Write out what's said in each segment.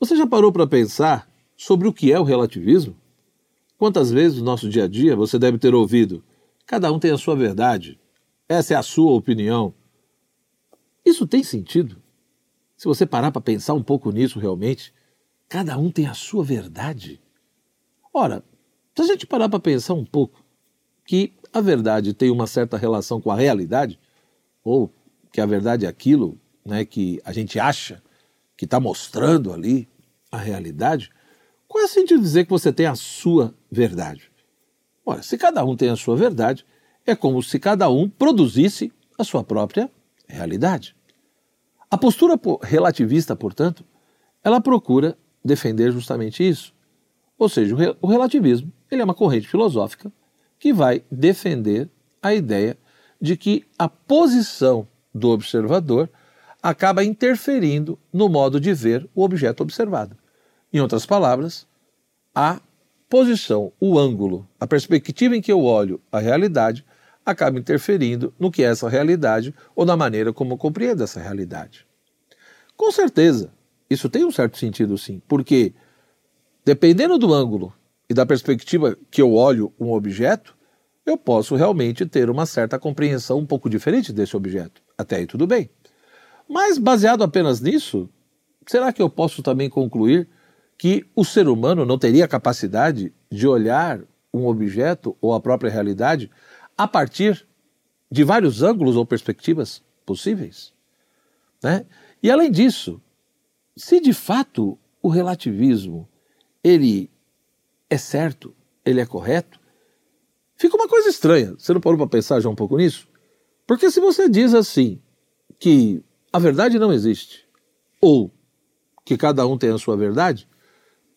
Você já parou para pensar sobre o que é o relativismo? Quantas vezes no nosso dia a dia você deve ter ouvido: cada um tem a sua verdade, essa é a sua opinião. Isso tem sentido? Se você parar para pensar um pouco nisso realmente, cada um tem a sua verdade. Ora, se a gente parar para pensar um pouco que a verdade tem uma certa relação com a realidade, ou que a verdade é aquilo né, que a gente acha que está mostrando ali a realidade, qual é o sentido de dizer que você tem a sua verdade? Ora, se cada um tem a sua verdade, é como se cada um produzisse a sua própria realidade. A postura relativista, portanto, ela procura defender justamente isso. Ou seja, o relativismo ele é uma corrente filosófica que vai defender a ideia de que a posição do observador acaba interferindo no modo de ver o objeto observado. Em outras palavras, a posição, o ângulo, a perspectiva em que eu olho a realidade acaba interferindo no que é essa realidade ou na maneira como eu compreendo essa realidade. Com certeza, isso tem um certo sentido sim, porque dependendo do ângulo e da perspectiva que eu olho um objeto, eu posso realmente ter uma certa compreensão um pouco diferente desse objeto. Até aí tudo bem. Mas baseado apenas nisso, será que eu posso também concluir que o ser humano não teria capacidade de olhar um objeto ou a própria realidade a partir de vários ângulos ou perspectivas possíveis? Né? E além disso, se de fato o relativismo ele é certo, ele é correto, fica uma coisa estranha. Você não parou para pensar já um pouco nisso? Porque se você diz assim que a verdade não existe ou que cada um tem a sua verdade,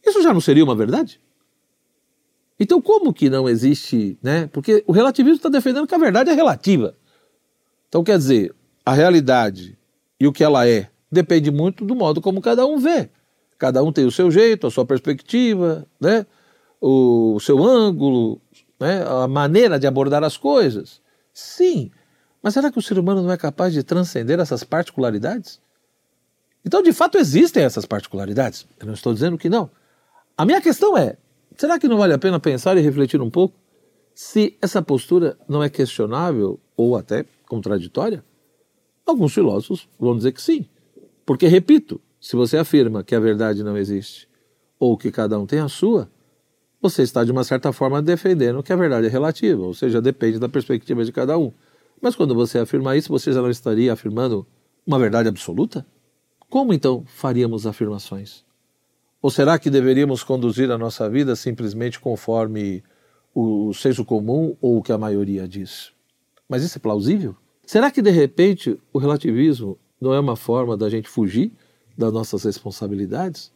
isso já não seria uma verdade? Então como que não existe, né? Porque o relativismo está defendendo que a verdade é relativa. Então quer dizer, a realidade e o que ela é depende muito do modo como cada um vê. Cada um tem o seu jeito, a sua perspectiva, né? o seu ângulo, né? a maneira de abordar as coisas. Sim, mas será que o ser humano não é capaz de transcender essas particularidades? Então, de fato, existem essas particularidades. Eu não estou dizendo que não. A minha questão é: será que não vale a pena pensar e refletir um pouco se essa postura não é questionável ou até contraditória? Alguns filósofos vão dizer que sim. Porque, repito, se você afirma que a verdade não existe ou que cada um tem a sua, você está de uma certa forma defendendo que a verdade é relativa, ou seja, depende da perspectiva de cada um. Mas quando você afirma isso, você já não estaria afirmando uma verdade absoluta? Como então faríamos afirmações? Ou será que deveríamos conduzir a nossa vida simplesmente conforme o senso comum ou o que a maioria diz? Mas isso é plausível? Será que de repente o relativismo não é uma forma da gente fugir das nossas responsabilidades?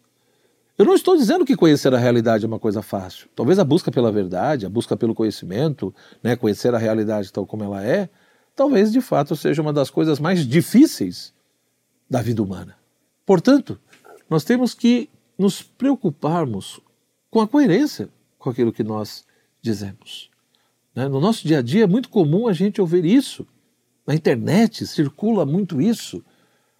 Eu não estou dizendo que conhecer a realidade é uma coisa fácil. Talvez a busca pela verdade, a busca pelo conhecimento, né, conhecer a realidade tal como ela é, talvez de fato seja uma das coisas mais difíceis da vida humana. Portanto, nós temos que nos preocuparmos com a coerência com aquilo que nós dizemos. Né? No nosso dia a dia é muito comum a gente ouvir isso. Na internet circula muito isso.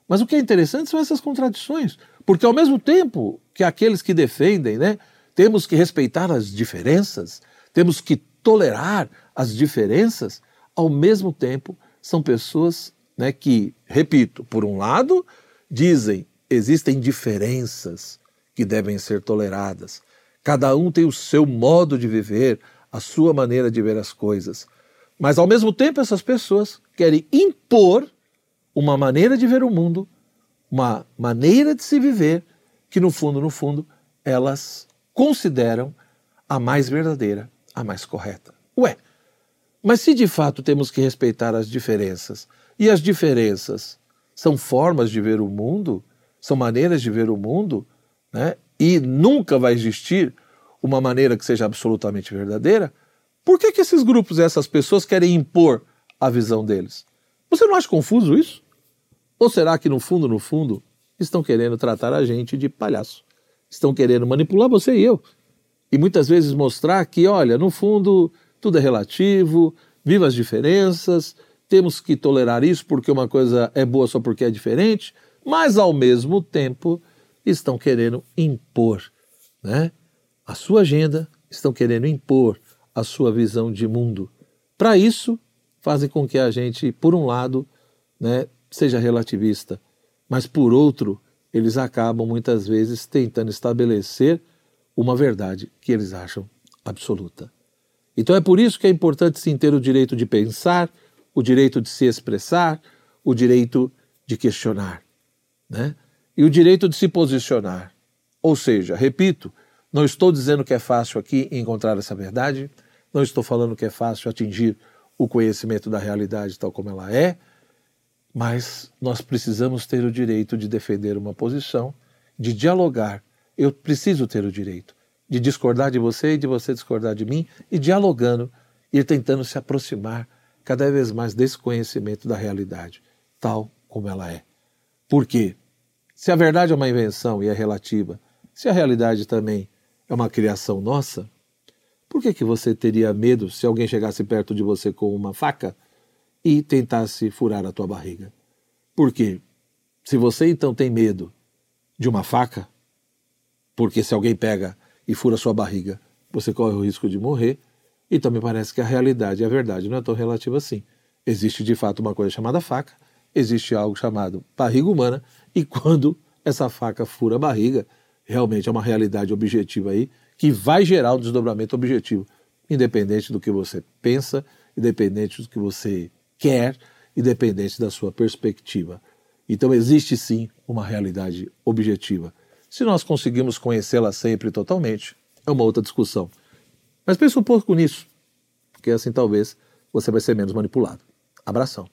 Mas o que é interessante são essas contradições, porque ao mesmo tempo que aqueles que defendem, né, temos que respeitar as diferenças, temos que tolerar as diferenças, ao mesmo tempo são pessoas né, que, repito, por um lado, dizem existem diferenças que devem ser toleradas. Cada um tem o seu modo de viver, a sua maneira de ver as coisas. Mas, ao mesmo tempo, essas pessoas querem impor uma maneira de ver o mundo, uma maneira de se viver, que no fundo, no fundo, elas consideram a mais verdadeira, a mais correta. Ué, mas se de fato temos que respeitar as diferenças, e as diferenças são formas de ver o mundo, são maneiras de ver o mundo, né? e nunca vai existir uma maneira que seja absolutamente verdadeira, por que, que esses grupos essas pessoas querem impor a visão deles? Você não acha confuso isso? Ou será que no fundo, no fundo, estão querendo tratar a gente de palhaço? Estão querendo manipular você e eu. E muitas vezes mostrar que, olha, no fundo, tudo é relativo, viva as diferenças, temos que tolerar isso porque uma coisa é boa só porque é diferente, mas ao mesmo tempo estão querendo impor né, a sua agenda, estão querendo impor a sua visão de mundo. Para isso, fazem com que a gente, por um lado, né, seja relativista, mas por outro, eles acabam muitas vezes tentando estabelecer uma verdade que eles acham absoluta. Então é por isso que é importante sim ter o direito de pensar, o direito de se expressar, o direito de questionar, né? E o direito de se posicionar. Ou seja, repito, não estou dizendo que é fácil aqui encontrar essa verdade, não estou falando que é fácil atingir o conhecimento da realidade tal como ela é, mas nós precisamos ter o direito de defender uma posição, de dialogar. Eu preciso ter o direito de discordar de você e de você discordar de mim e dialogando, ir tentando se aproximar cada vez mais desse conhecimento da realidade, tal como ela é. Por quê? Se a verdade é uma invenção e é relativa, se a realidade também é uma criação nossa, por que, que você teria medo se alguém chegasse perto de você com uma faca e tentasse furar a tua barriga? Por quê? Se você então tem medo de uma faca, porque se alguém pega e fura sua barriga, você corre o risco de morrer, então me parece que a realidade e a verdade não é tão relativa assim. Existe de fato uma coisa chamada faca, existe algo chamado barriga humana, e quando essa faca fura a barriga, realmente é uma realidade objetiva aí que vai gerar um desdobramento objetivo, independente do que você pensa, independente do que você quer, independente da sua perspectiva. Então existe sim uma realidade objetiva. Se nós conseguimos conhecê-la sempre totalmente, é uma outra discussão. Mas pense um pouco nisso, porque assim talvez você vai ser menos manipulado. Abração.